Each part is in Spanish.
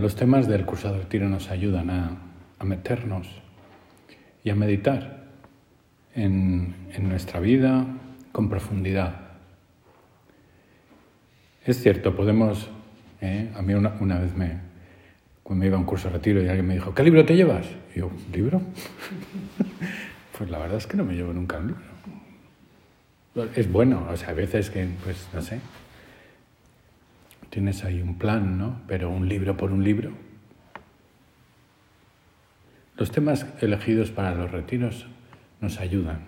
Los temas del curso de retiro nos ayudan a, meternos y a meditar en, nuestra vida con profundidad. Es cierto, podemos... ¿eh? A mí una, una, vez me... Cuando iba a un curso de retiro y alguien me dijo, ¿qué libro te llevas? Y yo, ¿libro? pues la verdad es que no me llevo nunca un libro. Es bueno, o sea, a veces que, pues, no sé, tienes ahí un plan, ¿no? Pero un libro por un libro. Los temas elegidos para los retiros nos ayudan.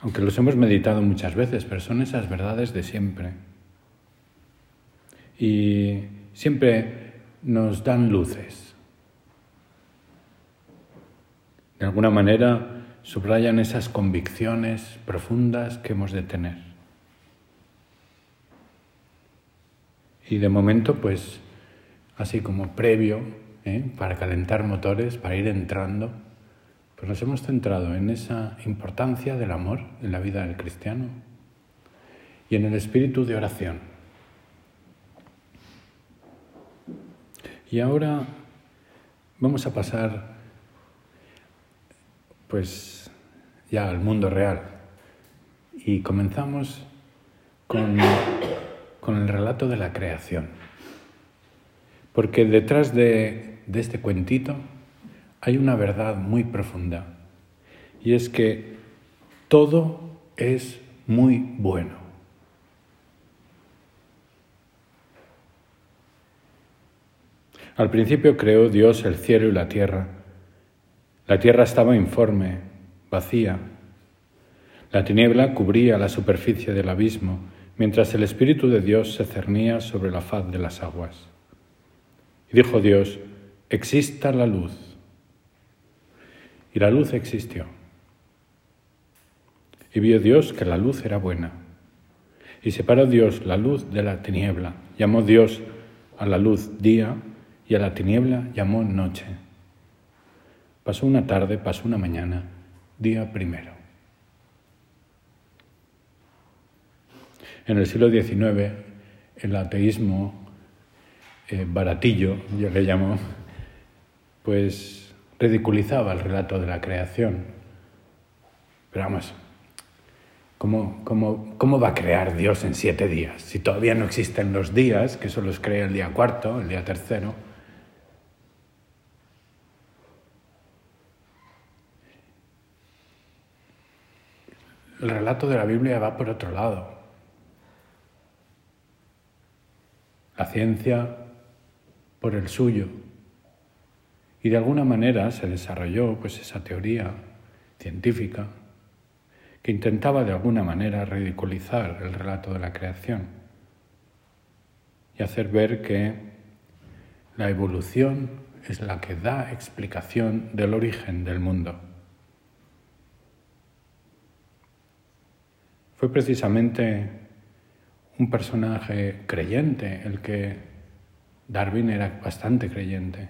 Aunque los hemos meditado muchas veces, pero son esas verdades de siempre. Y siempre nos dan luces. De alguna manera subrayan esas convicciones profundas que hemos de tener. Y de momento, pues, así como previo, ¿eh? para calentar motores, para ir entrando, pues nos hemos centrado en esa importancia del amor en la vida del cristiano y en el espíritu de oración. Y ahora vamos a pasar, pues, ya al mundo real. Y comenzamos con con el relato de la creación. Porque detrás de, este cuentito hay una verdad muy profunda. Y es que todo es muy bueno. Al principio creó Dios el cielo y la tierra. La tierra estaba informe, vacía. La tiniebla cubría la superficie del abismo mientras el Espíritu de Dios se cernía sobre la faz de las aguas. Y dijo Dios, exista la luz. Y la luz existió. Y vio Dios que la luz era buena. Y separó Dios la luz de la tiniebla. Llamó Dios a la luz día y a la tiniebla llamó noche. Pasó una tarde, pasó una mañana, día primero. En el siglo XIX, el ateísmo eh, baratillo, yo le llamo, pues ridiculizaba el relato de la creación. Pero vamos, ¿cómo, cómo, cómo va a crear Dios en siete días? Si todavía no existen los días, que solo los crea el día cuarto, el día tercero. El relato de la Biblia va por otro lado. La ciencia por el suyo. Y de alguna manera se desarrolló pues esa teoría científica que intentaba de alguna manera ridiculizar el relato de la creación y hacer ver que la evolución es la que da explicación del origen del mundo. Fue precisamente un personaje creyente, el que Darwin era bastante creyente.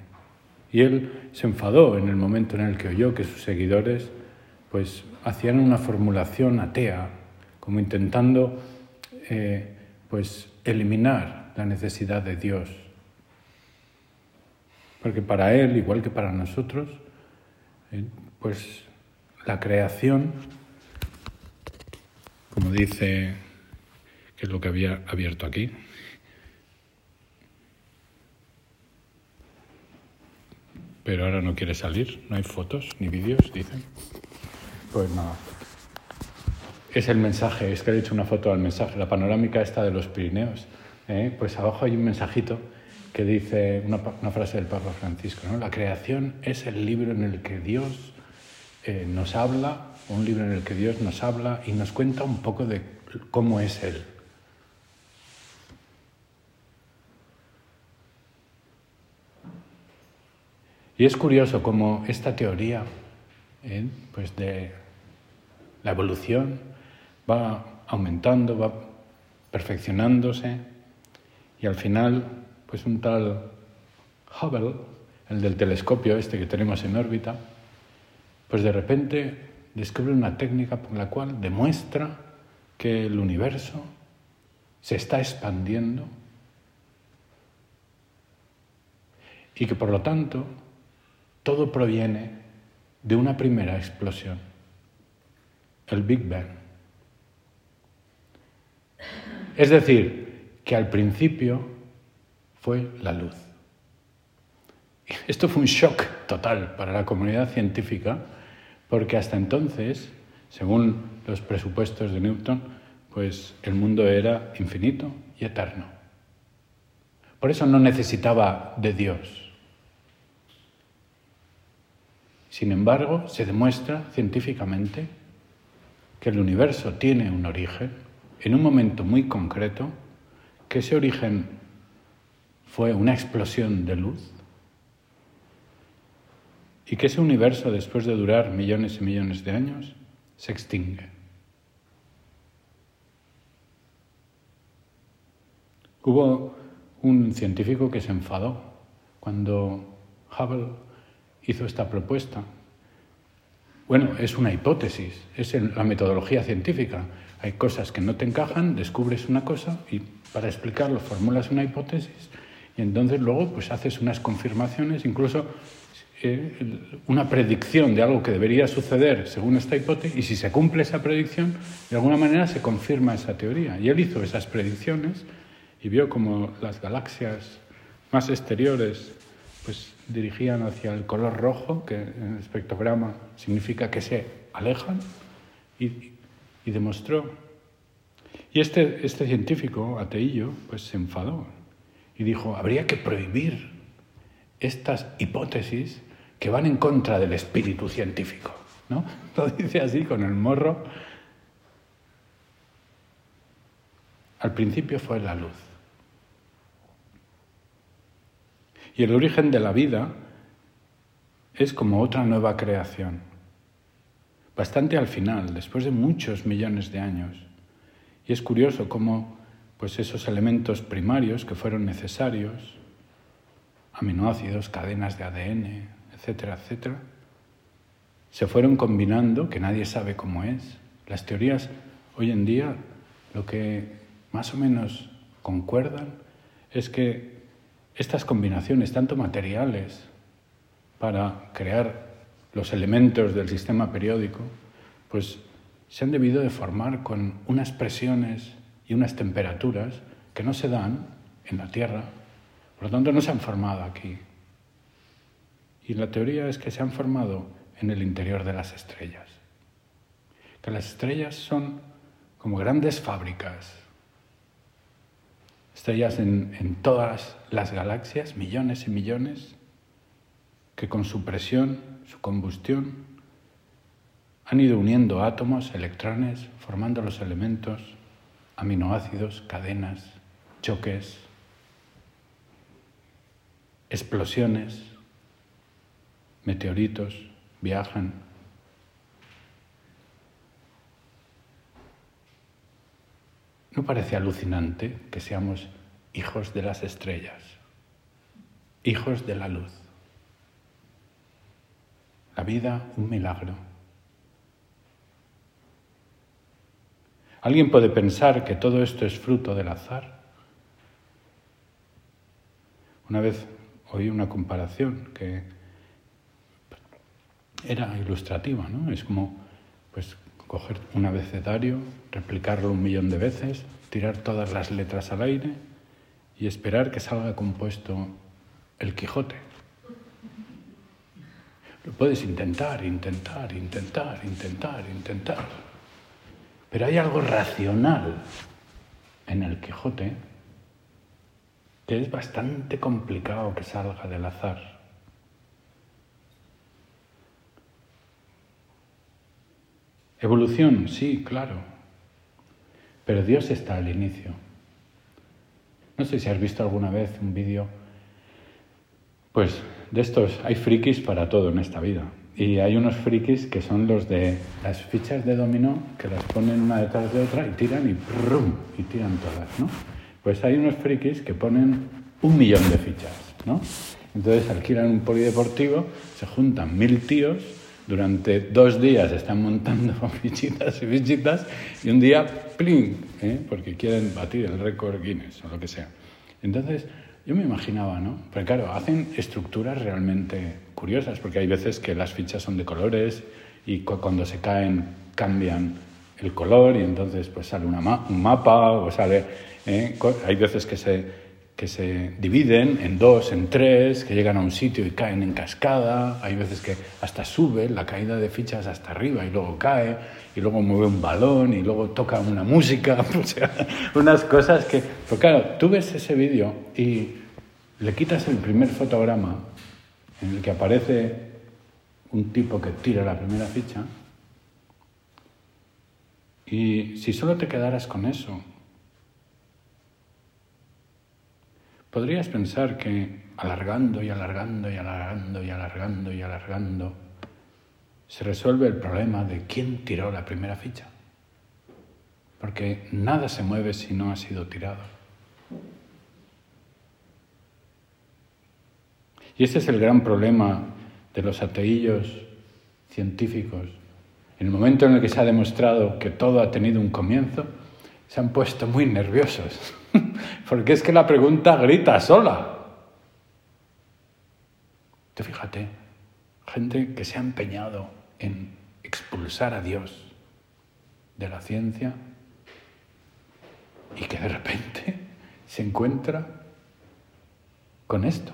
Y él se enfadó en el momento en el que oyó que sus seguidores pues hacían una formulación atea, como intentando eh, pues eliminar la necesidad de Dios. Porque para él, igual que para nosotros, eh, pues la creación, como dice es lo que había abierto aquí. Pero ahora no quiere salir, no hay fotos ni vídeos, dicen. Pues nada. Es el mensaje, es que he hecho una foto al mensaje, la panorámica esta de los Pirineos. ¿eh? Pues abajo hay un mensajito que dice una, una frase del Papa Francisco, ¿no? La creación es el libro en el que Dios eh, nos habla, un libro en el que Dios nos habla y nos cuenta un poco de cómo es Él. Y es curioso cómo esta teoría ¿eh? pues de la evolución va aumentando, va perfeccionándose y al final pues un tal Hubble, el del telescopio este que tenemos en órbita, pues de repente descubre una técnica por la cual demuestra que el universo se está expandiendo y que por lo tanto todo proviene de una primera explosión, el Big Bang. Es decir, que al principio fue la luz. Esto fue un shock total para la comunidad científica, porque hasta entonces, según los presupuestos de Newton, pues el mundo era infinito y eterno. Por eso no necesitaba de Dios. Sin embargo, se demuestra científicamente que el universo tiene un origen en un momento muy concreto, que ese origen fue una explosión de luz y que ese universo, después de durar millones y millones de años, se extingue. Hubo un científico que se enfadó cuando Hubble hizo esta propuesta. Bueno, es una hipótesis, es la metodología científica. Hay cosas que no te encajan, descubres una cosa y para explicarlo formulas una hipótesis y entonces luego pues haces unas confirmaciones, incluso eh, una predicción de algo que debería suceder según esta hipótesis y si se cumple esa predicción, de alguna manera se confirma esa teoría. Y él hizo esas predicciones y vio como las galaxias más exteriores pues dirigían hacia el color rojo, que en el espectrograma significa que se alejan, y, demostró. Y este, este científico, Ateillo, pues se enfadó y dijo, habría que prohibir estas hipótesis que van en contra del espíritu científico. ¿no? Lo dice así con el morro. Al principio fue la luz. Y el origen de la vida es como otra nueva creación. Bastante al final, después de muchos millones de años. Y es curioso cómo pues esos elementos primarios que fueron necesarios, aminoácidos, cadenas de ADN, etcétera, etcétera, se fueron combinando, que nadie sabe cómo es. Las teorías hoy en día lo que más o menos concuerdan es que estas combinaciones, tanto materiales para crear los elementos del sistema periódico, pues se han debido de formar con unas presiones y unas temperaturas que no se dan en la Tierra, por lo tanto no se han formado aquí. Y la teoría es que se han formado en el interior de las estrellas, que las estrellas son como grandes fábricas estrellas en, en todas las galaxias, millones y millones, que con su presión, su combustión, han ido uniendo átomos, electrones, formando los elementos, aminoácidos, cadenas, choques, explosiones, meteoritos, viajan. ¿No parece alucinante que seamos hijos de las estrellas, hijos de la luz? La vida, un milagro. ¿Alguien puede pensar que todo esto es fruto del azar? Una vez oí una comparación que era ilustrativa, ¿no? Es como, pues, coger un abecedario, replicarlo un millón de veces, tirar todas las letras al aire y esperar que salga compuesto el Quijote. Lo puedes intentar, intentar, intentar, intentar, intentar. Pero hay algo racional en el Quijote que es bastante complicado que salga del azar. Evolución, sí, claro. Pero Dios está al inicio. No sé si has visto alguna vez un vídeo, pues de estos, hay frikis para todo en esta vida. Y hay unos frikis que son los de las fichas de dominó, que las ponen una detrás de otra y tiran y ¡prum! y tiran todas, ¿no? Pues hay unos frikis que ponen un millón de fichas, ¿no? Entonces alquilan un polideportivo, se juntan mil tíos durante dos días están montando fichitas y fichitas y un día, ¡pling! ¿eh? porque quieren batir el récord Guinness o lo que sea. Entonces, yo me imaginaba, ¿no? Pero claro, hacen estructuras realmente curiosas, porque hay veces que las fichas son de colores y cuando se caen cambian el color y entonces pues sale una un mapa o sale... ¿eh? Hay veces que se, que se dividen en dos, en tres, que llegan a un sitio y caen en cascada, hay veces que hasta sube la caída de fichas hasta arriba y luego cae y luego mueve un balón y luego toca una música, o sea, unas cosas que... Pero claro, tú ves ese vídeo y le quitas el primer fotograma en el que aparece un tipo que tira la primera ficha y si solo te quedaras con eso, podrías pensar que alargando y alargando y alargando y alargando y alargando, se resuelve el problema de quién tiró la primera ficha. Porque nada se mueve si no ha sido tirado. Y ese es el gran problema de los ateillos científicos. En el momento en el que se ha demostrado que todo ha tenido un comienzo, se han puesto muy nerviosos. Porque es que la pregunta grita sola. Tú fíjate, gente que se ha empeñado en expulsar a Dios de la ciencia y que de repente se encuentra con esto.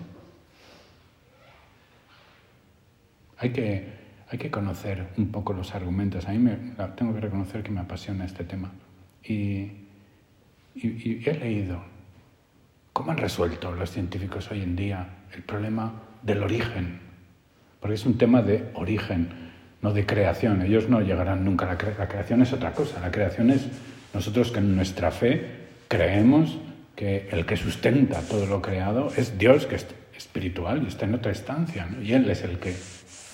Hay que, hay que conocer un poco los argumentos. A mí me, tengo que reconocer que me apasiona este tema. Y, y he leído cómo han resuelto los científicos hoy en día el problema del origen, porque es un tema de origen no de creación. Ellos no llegarán nunca a la, creación. la creación. es otra cosa. La creación es nosotros que en nuestra fe creemos que el que sustenta todo lo creado es Dios, que es espiritual y está en otra estancia, y Él es el que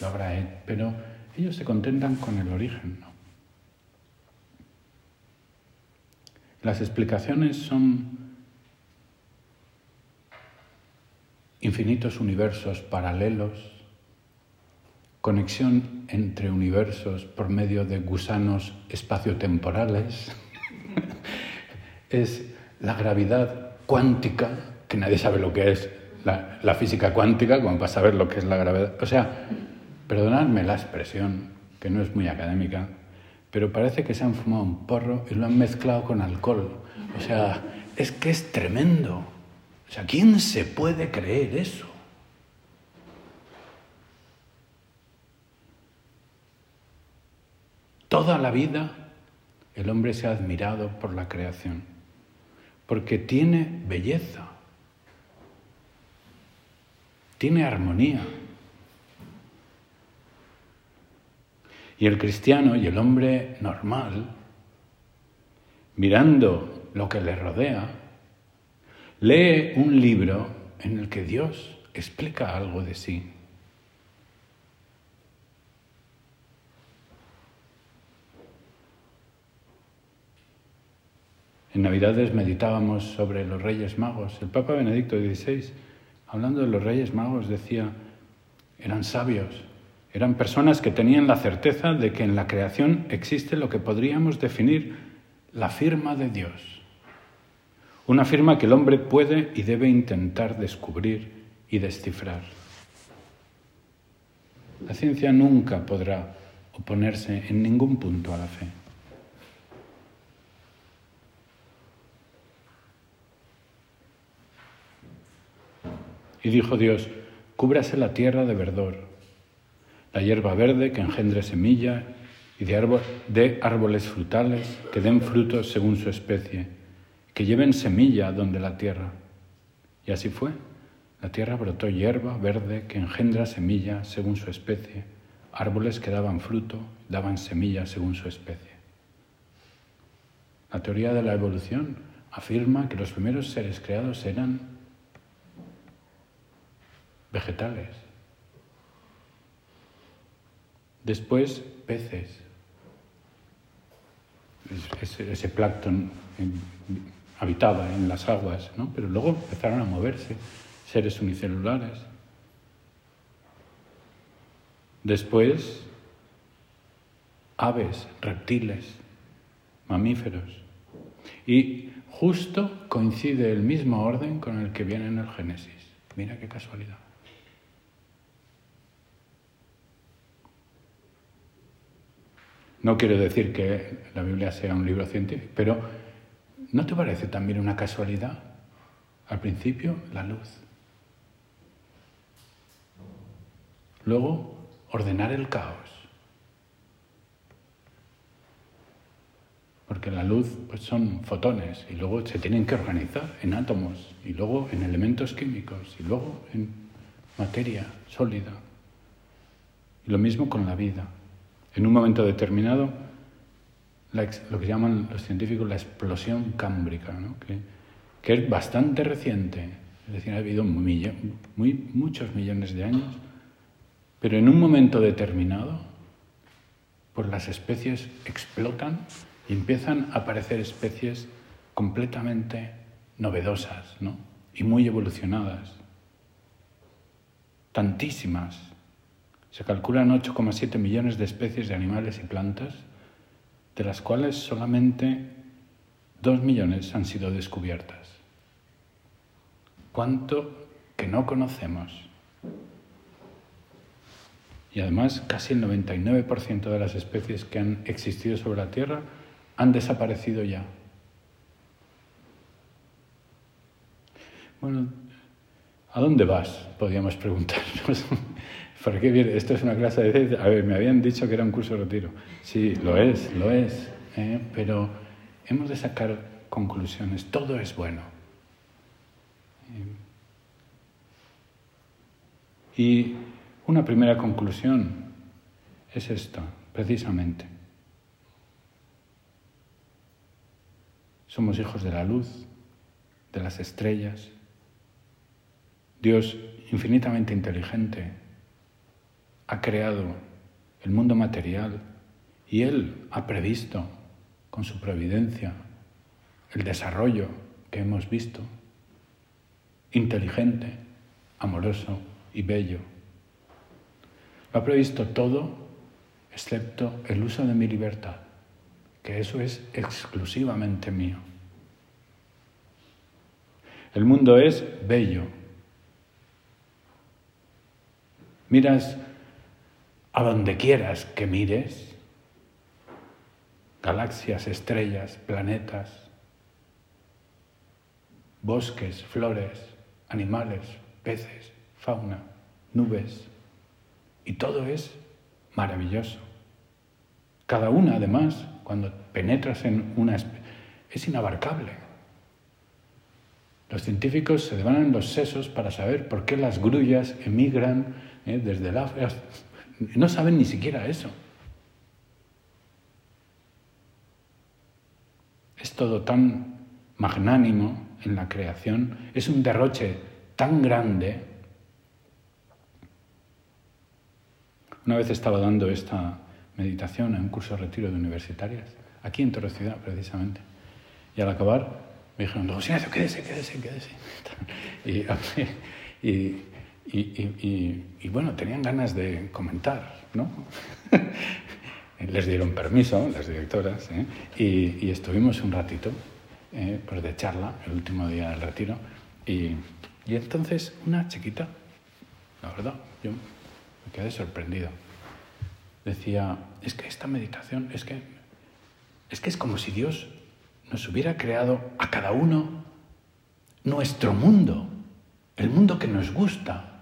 lo habrá Él. Pero ellos se contentan con el origen. Las explicaciones son infinitos universos paralelos conexión entre universos por medio de gusanos espaciotemporales, es la gravedad cuántica, que nadie sabe lo que es la, física cuántica, como para saber lo que es la gravedad. O sea, perdonadme la expresión, que no es muy académica, pero parece que se han fumado un porro y lo han mezclado con alcohol. O sea, es que es tremendo. O sea, ¿quién se puede creer eso? Toda la vida el hombre se ha admirado por la creación, porque tiene belleza, tiene armonía. Y el cristiano y el hombre normal, mirando lo que le rodea, lee un libro en el que Dios explica algo de sí. En Navidades meditábamos sobre los Reyes Magos. El Papa Benedicto XVI, hablando de los Reyes Magos, decía, eran sabios, eran personas que tenían la certeza de que en la creación existe lo que podríamos definir la firma de Dios. Una firma que el hombre puede y debe intentar descubrir y descifrar. La ciencia nunca podrá oponerse en ningún punto a la fe. Y dijo Dios, cúbrase la tierra de verdor, la hierba verde que engendre semilla y de, árboles frutales que den frutos según su especie, que lleven semilla donde la tierra. Y así fue. La tierra brotó hierba verde que engendra semilla según su especie, árboles que daban fruto, daban semilla según su especie. La teoría de la evolución afirma que los primeros seres creados eran vegetales. Después, peces. Ese, plancton habitaba en las aguas, ¿no? pero luego empezaron a moverse seres unicelulares. Después, aves, reptiles, mamíferos. Y justo coincide el mismo orden con el que viene en el Génesis. Mira qué casualidad. No quiero decir que la Biblia sea un libro científico, pero ¿no te parece también una casualidad? Al principio, la luz. Luego, ordenar el caos. Porque la luz pues, son fotones y luego se tienen que organizar en átomos y luego en elementos químicos y luego en materia sólida. Y lo mismo con la vida. En un momento determinado, lo que llaman los científicos la explosión cámbrica, ¿no? que, es bastante reciente, es decir, ha habido muchos millones de años, pero en un momento determinado, pues las especies explotan y empiezan a aparecer especies completamente novedosas ¿no? y muy evolucionadas. Tantísimas. Se calculan 8,7 millones de especies de animales y plantas, de las cuales solamente 2 millones han sido descubiertas. ¿Cuánto que no conocemos? Y además casi el 99% de las especies que han existido sobre la Tierra han desaparecido ya. Bueno, ¿a dónde vas? Podríamos preguntarnos. ¿Por qué? Esto es una clase de... A ver, me habían dicho que era un curso de retiro. Sí, lo es, lo es. ¿eh? Pero hemos de sacar conclusiones. Todo es bueno. Y una primera conclusión es esta, precisamente. Somos hijos de la luz, de las estrellas. Dios, infinitamente inteligente, ha creado el mundo material y Él ha previsto con su providencia el desarrollo que hemos visto, inteligente, amoroso y bello. Lo ha previsto todo excepto el uso de mi libertad que eso es exclusivamente mío. El mundo es bello. Miras a donde quieras que mires, galaxias, estrellas, planetas, bosques, flores, animales, peces, fauna, nubes, y todo es maravilloso. Cada una, además, cuando penetras en una es inabarcable. Los científicos se devanan los sesos para saber por qué las grullas emigran eh, desde el África. No saben ni siquiera eso. Es todo tan magnánimo en la creación, es un derroche tan grande. Una vez estaba dando esta meditación en un curso de retiro de universitarias, aquí en Torre precisamente. Y al acabar me dijeron, don silencio, quédese, quédese, quédese. Y, y, bueno, tenían ganas de comentar, ¿no? Les dieron permiso, las directoras, ¿eh? y, estuvimos un ratito ¿eh? pues de charla, el último día del retiro, y, y entonces una chiquita, la verdad, yo me quedé sorprendido decía, es que esta meditación, es que, es que es como si Dios nos hubiera creado a cada uno nuestro mundo, el mundo que nos gusta,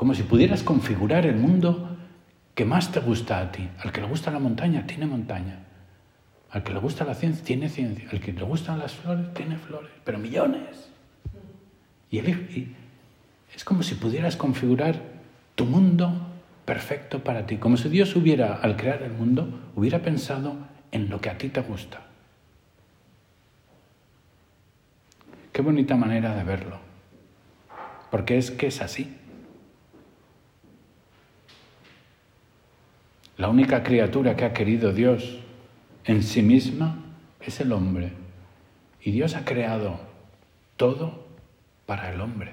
como si pudieras configurar el mundo que más te gusta a ti. Al que le gusta la montaña, tiene montaña. Al que le gusta la ciencia, tiene ciencia. Al que le gustan las flores, tiene flores. Pero millones. Y, y es como si pudieras configurar tu mundo perfecto para ti, como si Dios hubiera, al crear el mundo, hubiera pensado en lo que a ti te gusta. Qué bonita manera de verlo, porque es que es así. La única criatura que ha querido Dios en sí misma es el hombre. Y Dios ha creado todo para el hombre.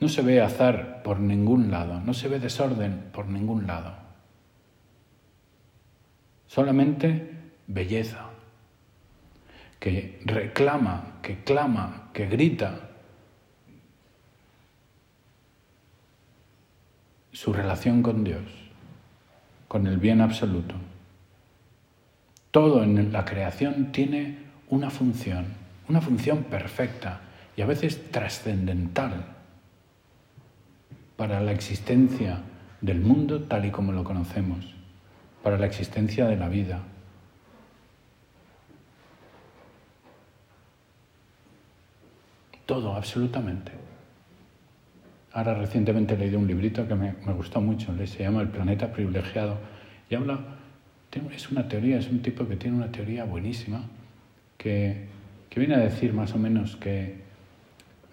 No se ve azar por ningún lado, no se ve desorden por ningún lado. solamente belleza, que reclama, que clama, que grita su relación con Dios, con el bien absoluto. Todo en la creación tiene una función, una función perfecta y a veces trascendental para la existencia del mundo tal y como lo conocemos, para la existencia de la vida. Todo, absolutamente. Ahora recientemente leído un librito que me, gustó mucho, se llama El planeta privilegiado, y habla, es una teoría, es un tipo que tiene una teoría buenísima, que, viene a decir más o menos que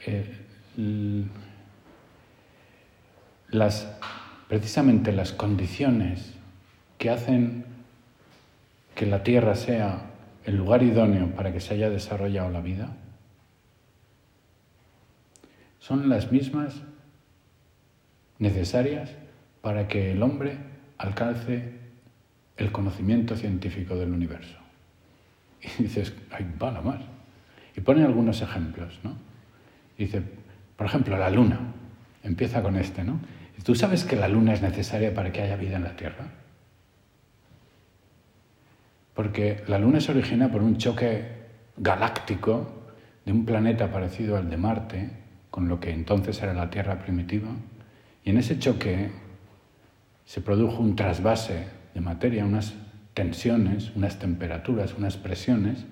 eh, las, precisamente las condiciones que hacen que la Tierra sea el lugar idóneo para que se haya desarrollado la vida son las mismas necesarias para que el hombre alcance el conocimiento científico del universo. Y dices, ay, va más. Y pone algunos ejemplos, ¿no? Dice, por ejemplo, la luna. Empieza con este, ¿no? ¿Tú sabes que la luna es necesaria para que haya vida en la Tierra? Porque la luna se origina por un choque galáctico de un planeta parecido al de Marte, con lo que entonces era la Tierra primitiva, y en ese choque se produjo un trasvase de materia, unas tensiones, unas temperaturas, unas presiones,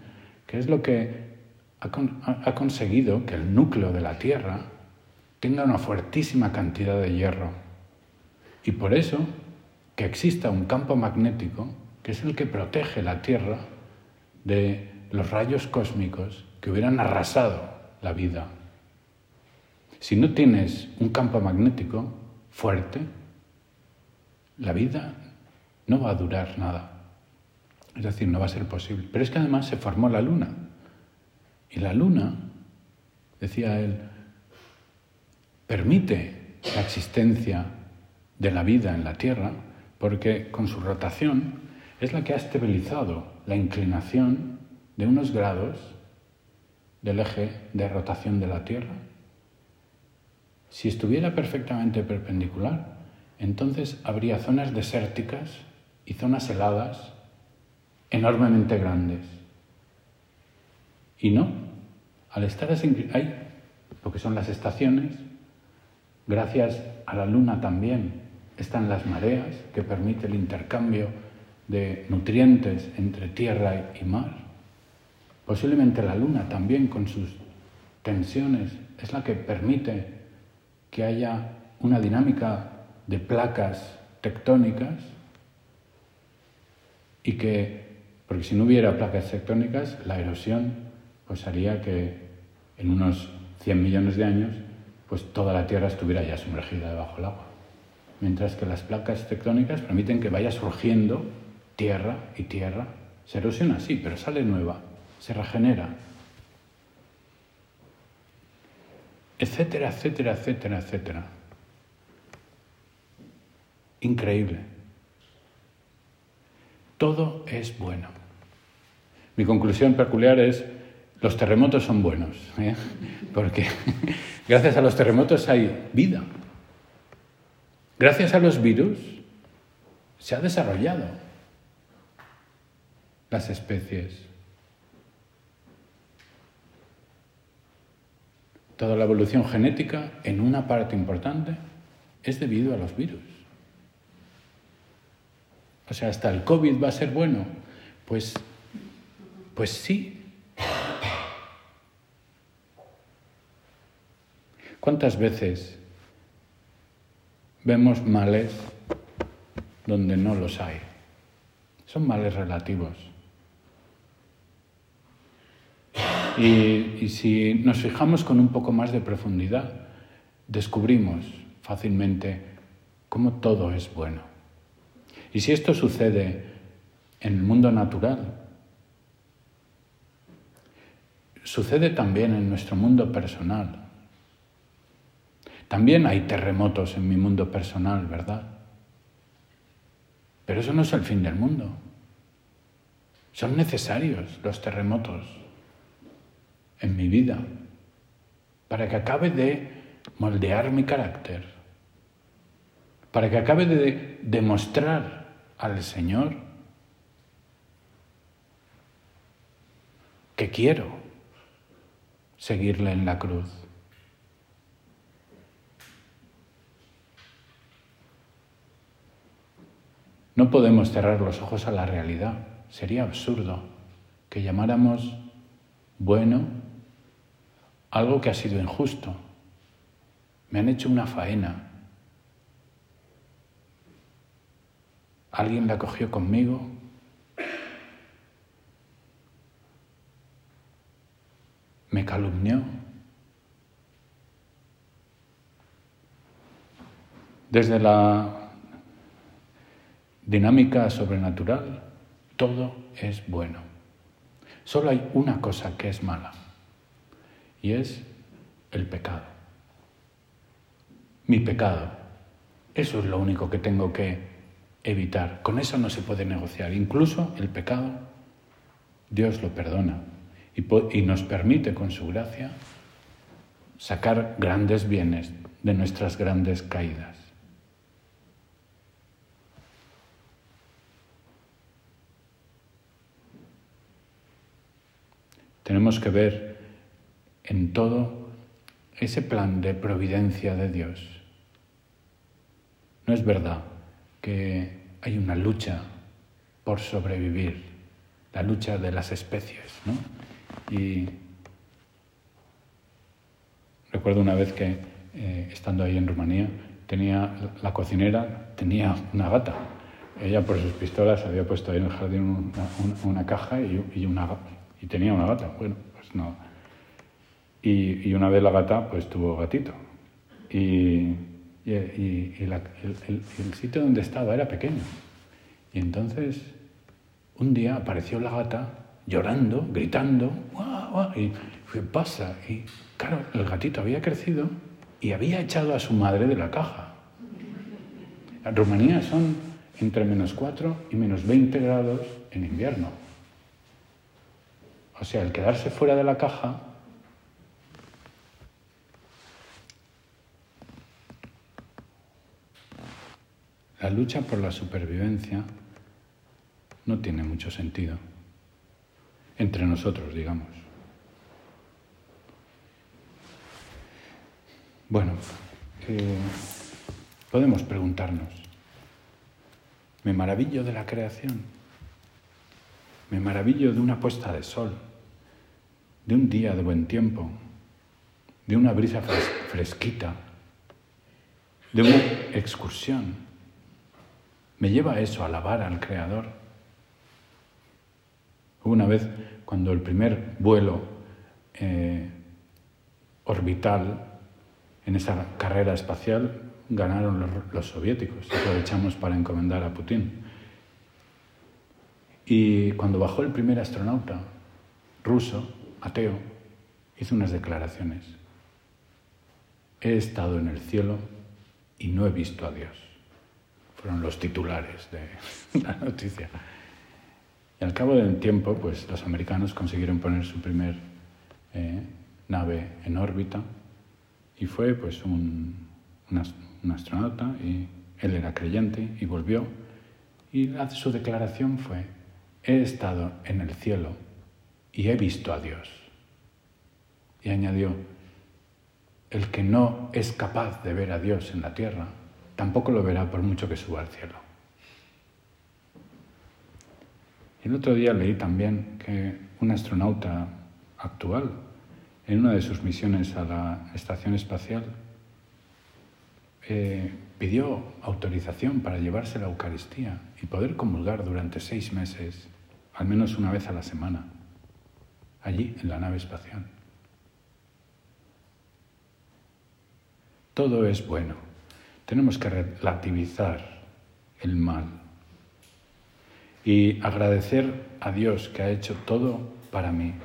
que es lo que ha, conseguido que el núcleo de la Tierra tenga una fuertísima cantidad de hierro. Y por eso que exista un campo magnético que es el que protege la Tierra de los rayos cósmicos que hubieran arrasado la vida. Si no tienes un campo magnético, fuerte, la vida no va a durar nada. Es decir, no va a ser posible. Pero es que además se formó la luna. Y la luna, decía él, permite la existencia de la vida en la Tierra porque con su rotación es la que ha estabilizado la inclinación de unos grados del eje de rotación de la Tierra. Si estuviera perfectamente perpendicular, entonces habría zonas desérticas y zonas heladas enormemente grandes. Y no, al estar así, hay, lo que son las estaciones, gracias a la luna también están las mareas, que permite el intercambio de nutrientes entre tierra y mar. Posiblemente la luna también con sus tensiones es la que permite que haya una dinámica de placas tectónicas y que, porque si no hubiera placas tectónicas, la erosión pues haría que en unos 100 millones de años pues toda la Tierra estuviera ya sumergida debajo del agua. Mientras que las placas tectónicas permiten que vaya surgiendo tierra y tierra. Se erosiona, sí, pero sale nueva, se regenera, etcétera, etcétera, etcétera, etcétera. Increíble. Todo es bueno. Mi conclusión peculiar es, los terremotos son buenos, ¿eh? porque gracias a los terremotos hay vida. Gracias a los virus se ha desarrollado las especies. Toda la evolución genética, en una parte importante, es debido a los virus. O sea, hasta el COVID va a ser bueno. Pues, pues sí. ¿Cuántas veces vemos males donde no los hay? Son males relativos. Y, si nos fijamos con un poco más de profundidad, descubrimos fácilmente cómo todo es bueno. Y si esto sucede en el mundo natural, sucede también en nuestro mundo personal. También hay terremotos en mi mundo personal, ¿verdad? Pero eso no es el fin del mundo. Son necesarios los terremotos en mi vida para que acabe de moldear mi carácter, para que acabe de demostrar al Señor que quiero seguirle en la cruz. No podemos cerrar los ojos a la realidad. Sería absurdo que llamáramos bueno algo que ha sido injusto. Me han hecho una faena. Alguien la cogió conmigo. Me calumnió. Desde la dinámica sobrenatural, todo es bueno. Solo hay una cosa que es mala y es el pecado. Mi pecado. Eso es lo único que tengo que evitar. Con eso no se puede negociar. Incluso el pecado, Dios lo perdona y, nos permite con su gracia sacar grandes bienes de nuestras grandes caídas. Tenemos que ver en todo ese plan de providencia de Dios. No es verdad que hay una lucha por sobrevivir, la lucha de las especies, ¿no? Y recuerdo una vez que, eh, estando ahí en Rumanía, tenía la cocinera tenía una gata. Ella por sus pistolas había puesto ahí en el jardín una, caja y, y, tenía una gata. Bueno, pues no. Y, una vez la gata, pues tuvo gatito. Y, el, sitio donde estaba era pequeño. Y entonces, un día apareció la gata llorando, gritando, y ¿qué pasa? Y claro, el gatito había crecido y había echado a su madre de la caja. En Rumanía son entre menos 4 y menos 20 grados en invierno. O sea, el quedarse fuera de la caja La lucha por la supervivencia no tiene mucho sentido. Entre nosotros, digamos. Bueno, eh, podemos preguntarnos, ¿me maravillo de la creación? ¿Me maravillo de una puesta de sol? de un día de buen tiempo, de una brisa fresquita, de una excursión. Me lleva eso a alabar al Creador. Una vez cuando el primer vuelo eh, orbital en esa carrera espacial ganaron los, los soviéticos. Aprovechamos para encomendar a Putin. Y cuando bajó el primer astronauta ruso, ateo, hizo unas declaraciones. He estado en el cielo y no he visto a Dios. Fueron los titulares de la noticia. Y al cabo del tiempo, pues los americanos consiguieron poner su primer eh, nave en órbita y fue pues un, un astronauta y él era creyente y volvió y su declaración fue, he estado en el cielo y he visto a Dios. Y añadió, el que no es capaz de ver a Dios en la tierra, tampoco lo verá por mucho que suba al cielo. El otro día leí también que un astronauta actual, en una de sus misiones a la estación espacial, eh, pidió autorización para llevarse la Eucaristía y poder comulgar durante seis meses, al menos una vez a la semana allí en la nave espacial. Todo es bueno. Tenemos que relativizar el mal y agradecer a Dios que ha hecho todo para mí,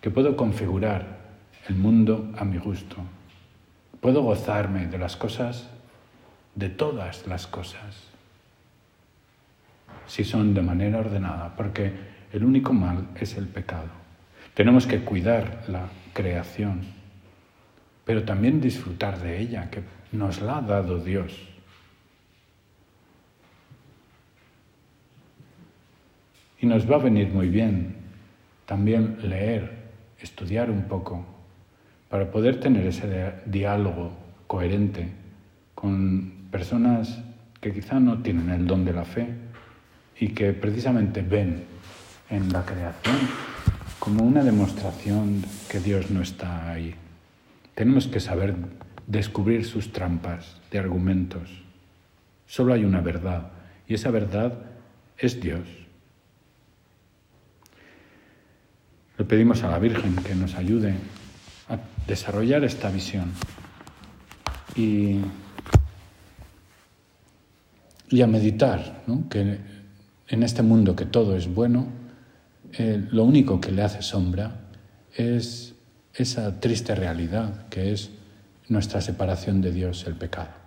que puedo configurar el mundo a mi gusto. Puedo gozarme de las cosas, de todas las cosas, si son de manera ordenada, porque el único mal es el pecado. Tenemos que cuidar la creación, pero también disfrutar de ella, nos la ha dado Dios. Y nos va a venir muy bien también leer, estudiar un poco, para poder tener ese diálogo coherente con personas que quizá no tienen el don de la fe y que precisamente ven en la creación como una demostración que Dios no está ahí. Tenemos que saber descubrir sus trampas de argumentos. Solo hay una verdad y esa verdad es Dios. Le pedimos a la Virgen que nos ayude a desarrollar esta visión y, y a meditar, que en este mundo que todo es bueno, eh, lo único que le hace sombra es esa triste realidad que es nuestra separación de Dios, el pecado.